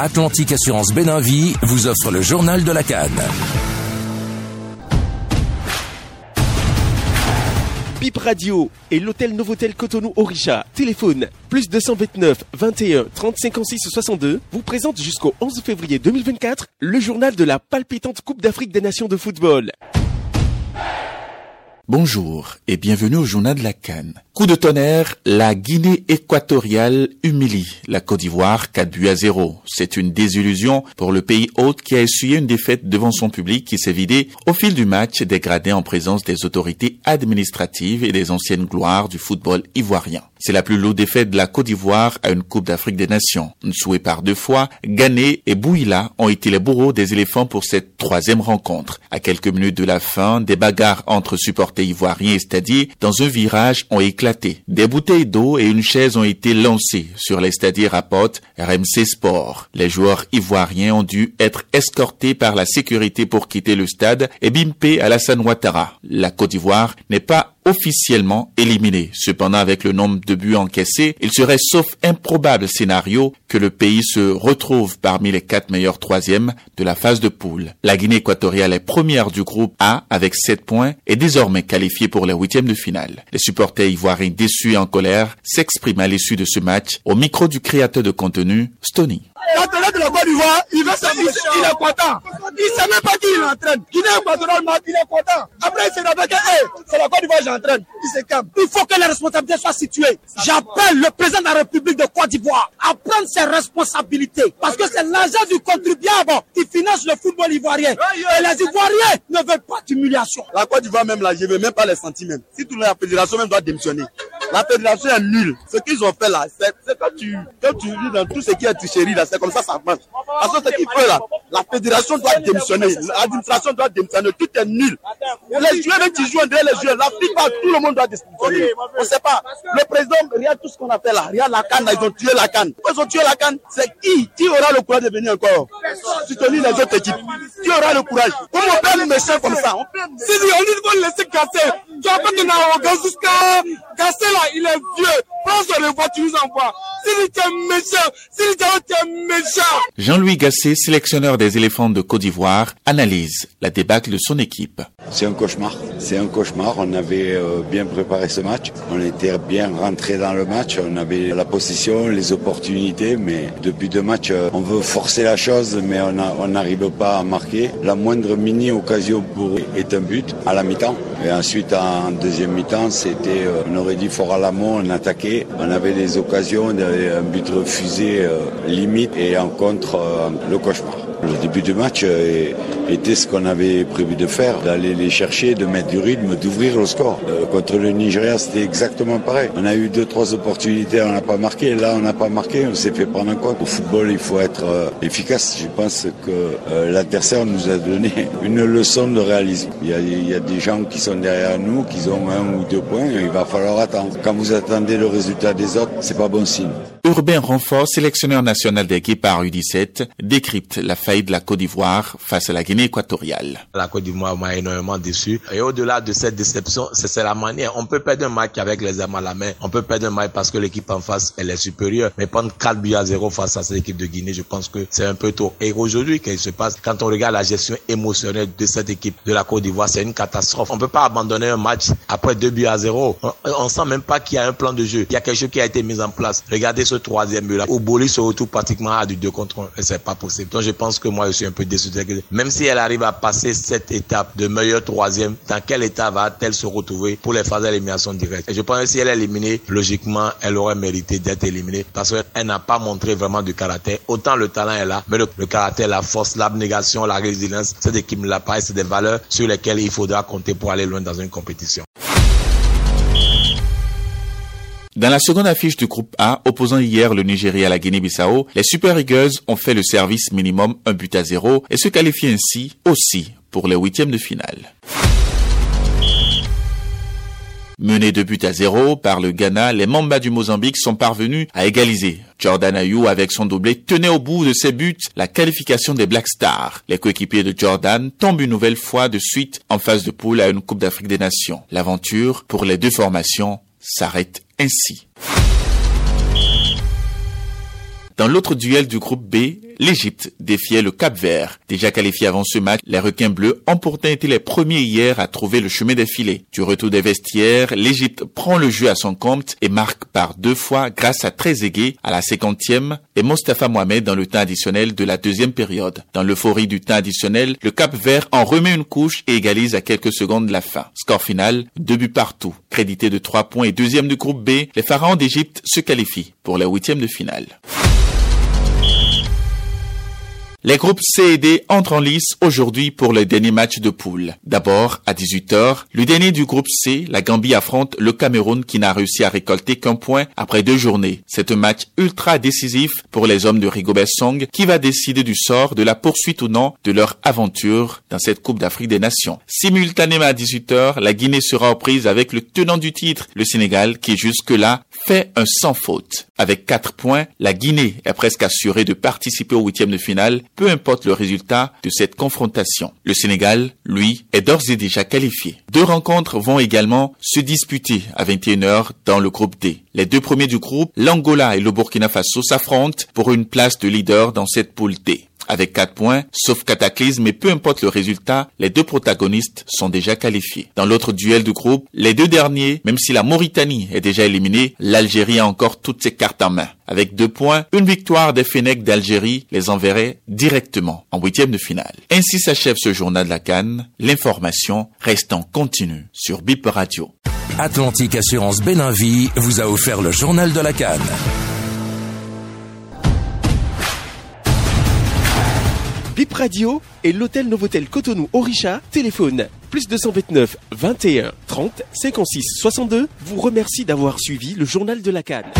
Atlantique Assurance Béninvie vous offre le journal de la Cannes. Bip Radio et l'hôtel Novotel Cotonou Orisha, téléphone plus 229 21 30 56 62, vous présente jusqu'au 11 février 2024 le journal de la palpitante Coupe d'Afrique des Nations de football. Bonjour et bienvenue au journal de la Cannes. Coup de tonnerre, la Guinée équatoriale humilie la Côte d'Ivoire 4 buts à 0. C'est une désillusion pour le pays hôte qui a essuyé une défaite devant son public qui s'est vidé au fil du match dégradé en présence des autorités administratives et des anciennes gloires du football ivoirien. C'est la plus lourde défaite de la Côte d'Ivoire à une Coupe d'Afrique des Nations. Souhait par deux fois, Ghané et Bouila ont été les bourreaux des éléphants pour cette troisième rencontre. À quelques minutes de la fin, des bagarres entre supporters ivoiriens et stadiers dans un virage ont éclaté. Des bouteilles d'eau et une chaise ont été lancées sur les stadiers rapporte RMC Sport. Les joueurs ivoiriens ont dû être escortés par la sécurité pour quitter le stade et bimpé Alassane Ouattara. La Côte d'Ivoire n'est pas officiellement éliminé. Cependant, avec le nombre de buts encaissés, il serait sauf improbable scénario que le pays se retrouve parmi les quatre meilleurs troisièmes de la phase de poule. La Guinée équatoriale est première du groupe A avec 7 points et désormais qualifiée pour les huitièmes de finale. Les supporters ivoiriens déçus et en colère s'expriment à l'issue de ce match au micro du créateur de contenu, Stony. Il ne sait même pas qui il entraîne. Guinée équatoriale, il est content. Après, il se réveille que, hey, c'est la Côte d'Ivoire, j'entraîne. Il se calme. Il faut que les responsabilités soient situées. J'appelle le président de la République de Côte d'Ivoire à prendre ses responsabilités. Parce que c'est l'argent du contribuable qui finance le football ivoirien. Et les Ivoiriens ne veulent pas d'humiliation. La Côte d'Ivoire, même là, je ne veux même pas les sentir même. Si toute la fédération même doit démissionner. La fédération est nulle. Ce qu'ils ont fait là, c'est quand tu, quand vis dans tout ce qui est tricherie là, c'est comme ça ça marche. Parce que ce qu'il faut là, la fédération doit démissionner, l'administration doit démissionner, tout est nul. Les joueurs qui jouent les joueurs, la tout le monde doit démissionner. On ne sait pas. Le président, regarde tout ce qu'on a fait là, regarde la canne, ils ont tué la canne. Ils ont tué la canne C'est qui Qui aura le courage de venir encore? Soutenir les autres équipes Qui aura le courage? Comment on peut être méchant comme ça Si on dit qu'on laisser casser, tu vas pas donner arrogance jusqu'à casser il est vieux. Prends sur les voitures, envoie. S'il était méchant, s'il était méchant. Jean-Louis Gasset, sélectionneur des éléphants de Côte d'Ivoire, analyse la débâcle de son équipe. C'est un cauchemar. C'est un cauchemar. On avait euh, bien préparé ce match. On était bien rentré dans le match. On avait la position, les opportunités, mais depuis deux matchs, euh, on veut forcer la chose, mais on n'arrive pas à marquer. La moindre mini occasion pour est un but à la mi-temps. Et ensuite, en deuxième mi-temps, c'était, euh, on aurait dit fort à l'amont, on attaquait. On avait des occasions, un but refusé limite et en contre le cauchemar. Le début du match était ce qu'on avait prévu de faire, d'aller les chercher, de mettre du rythme, d'ouvrir le score. Euh, contre le Nigeria, c'était exactement pareil. On a eu deux, trois opportunités, on n'a pas marqué. Là, on n'a pas marqué, on s'est fait prendre en compte. Au football, il faut être euh, efficace. Je pense que euh, l'adversaire nous a donné une leçon de réalisme. Il y, a, il y, a, des gens qui sont derrière nous, qui ont un ou deux points, il va falloir attendre. Quand vous attendez le résultat des autres, c'est pas bon signe. Urbain Renfort, sélectionneur national d'équipe par U17, décrypte la faillite de la Côte d'Ivoire face à la Guinée équatoriale. La Côte d'Ivoire m'a énormément déçu. Et au-delà de cette déception, c'est la manière. On peut perdre un match avec les armes à la main. On peut perdre un match parce que l'équipe en face, elle est supérieure. Mais prendre 4 buts à 0 face à cette équipe de Guinée, je pense que c'est un peu tôt. Et aujourd'hui, qu'est-ce qui se passe? Quand on regarde la gestion émotionnelle de cette équipe de la Côte d'Ivoire, c'est une catastrophe. On peut pas abandonner un match après 2 buts à 0. On, on sent même pas qu'il y a un plan de jeu. Il y a quelque chose qui a été mis en place. Regardez ce troisième but là. Où Boli se retrouve pratiquement à du 2 contre 1. Et c'est pas possible. Donc je pense que moi, je suis un peu déçu. Même si elle arrive à passer cette étape de meilleur troisième, dans quel état va-t-elle se retrouver pour les phases d'élimination directe? Et je pense que si elle est éliminée, logiquement, elle aurait mérité d'être éliminée parce qu'elle n'a pas montré vraiment du caractère. Autant le talent est là, mais le, caractère, la force, l'abnégation, la résilience, cette équipe ne l'a pas et c'est des valeurs sur lesquelles il faudra compter pour aller loin dans une compétition. Dans la seconde affiche du groupe A, opposant hier le Nigeria à la Guinée-Bissau, les Super Eagles ont fait le service minimum un but à zéro et se qualifient ainsi aussi pour les huitièmes de finale. Menés de but à zéro par le Ghana, les Mamba du Mozambique sont parvenus à égaliser. Jordan Ayou, avec son doublé, tenait au bout de ses buts la qualification des Black Stars. Les coéquipiers de Jordan tombent une nouvelle fois de suite en phase de poule à une Coupe d'Afrique des Nations. L'aventure pour les deux formations s'arrête ainsi. Dans l'autre duel du groupe B, l'Égypte défiait le Cap Vert. Déjà qualifié avant ce match, les requins bleus ont pourtant été les premiers hier à trouver le chemin des filets. Du retour des vestiaires, l'Égypte prend le jeu à son compte et marque par deux fois grâce à Trezeguet à la cinquantième et Mostafa Mohamed dans le temps additionnel de la deuxième période. Dans l'euphorie du temps additionnel, le Cap Vert en remet une couche et égalise à quelques secondes de la fin. Score final, deux buts partout. Crédité de trois points et deuxième du groupe B, les pharaons d'Égypte se qualifient pour les huitièmes de finale. Les groupes C et D entrent en lice aujourd'hui pour le dernier match de poule. D'abord, à 18h, le dernier du groupe C, la Gambie affronte le Cameroun qui n'a réussi à récolter qu'un point après deux journées. C'est un match ultra décisif pour les hommes de Rigobert Song qui va décider du sort de la poursuite ou non de leur aventure dans cette Coupe d'Afrique des Nations. Simultanément à 18h, la Guinée sera aux prises avec le tenant du titre, le Sénégal, qui jusque-là fait un sans faute. Avec quatre points, la Guinée est presque assurée de participer au huitième de finale peu importe le résultat de cette confrontation. Le Sénégal, lui, est d'ores et déjà qualifié. Deux rencontres vont également se disputer à 21h dans le groupe D. Les deux premiers du groupe, l'Angola et le Burkina Faso s'affrontent pour une place de leader dans cette poule D avec 4 points, sauf cataclysme, mais peu importe le résultat, les deux protagonistes sont déjà qualifiés. Dans l'autre duel du groupe, les deux derniers, même si la Mauritanie est déjà éliminée, l'Algérie a encore toutes ses cartes en main. Avec deux points, une victoire des Fennecs d'Algérie les enverrait directement en huitième de finale. Ainsi s'achève ce journal de la Cannes. L'information reste en continu sur BIP Radio. Atlantique Assurance Béninvie vous a offert le journal de la Cannes. Bip Radio et l'hôtel Novotel Cotonou Orisha téléphone plus 229 21 30 56 62 vous remercie d'avoir suivi le journal de la Cannes.